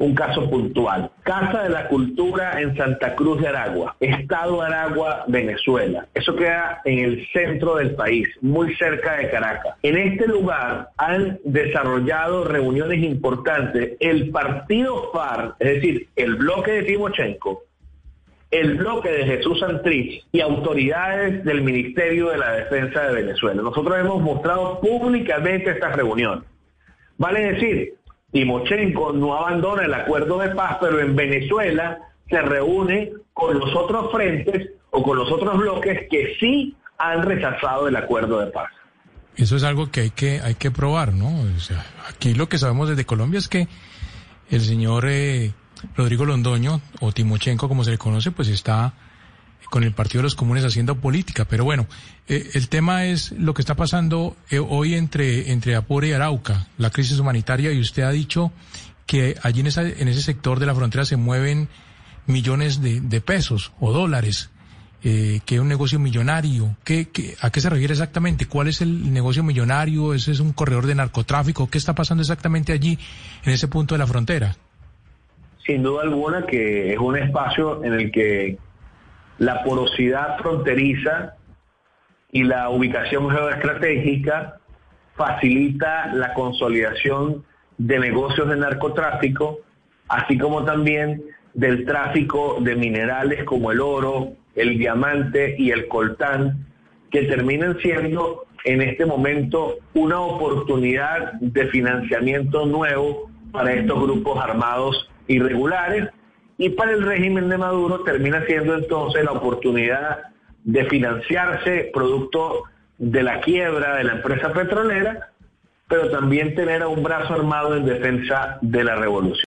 un caso puntual. Casa de la Cultura en Santa Cruz de Aragua, Estado Aragua, Venezuela. Eso queda en el centro del país, muy cerca de Caracas. En este lugar han desarrollado reuniones importantes el partido FAR, es decir, el bloque de Timochenko, el bloque de Jesús Santrich y autoridades del Ministerio de la Defensa de Venezuela. Nosotros hemos mostrado públicamente estas reuniones. Vale decir, Timochenko no abandona el acuerdo de paz, pero en Venezuela se reúne con los otros frentes o con los otros bloques que sí han rechazado el acuerdo de paz. Eso es algo que hay que hay que probar, ¿no? O sea, aquí lo que sabemos desde Colombia es que el señor eh, Rodrigo Londoño o Timochenko, como se le conoce, pues está con el Partido de los Comunes haciendo política. Pero bueno, eh, el tema es lo que está pasando eh, hoy entre, entre Apure y Arauca, la crisis humanitaria, y usted ha dicho que allí en, esa, en ese sector de la frontera se mueven millones de, pesos o dólares, eh, que es un negocio millonario. ¿Qué, qué, a qué se refiere exactamente? ¿Cuál es el negocio millonario? ¿Ese es un corredor de narcotráfico? ¿Qué está pasando exactamente allí, en ese punto de la frontera? Sin duda alguna que es un espacio en el que la porosidad fronteriza y la ubicación geoestratégica facilita la consolidación de negocios de narcotráfico, así como también del tráfico de minerales como el oro, el diamante y el coltán, que terminan siendo en este momento una oportunidad de financiamiento nuevo para estos grupos armados irregulares y para el régimen de Maduro termina siendo entonces la oportunidad de financiarse producto de la quiebra de la empresa petrolera, pero también tener a un brazo armado en defensa de la revolución.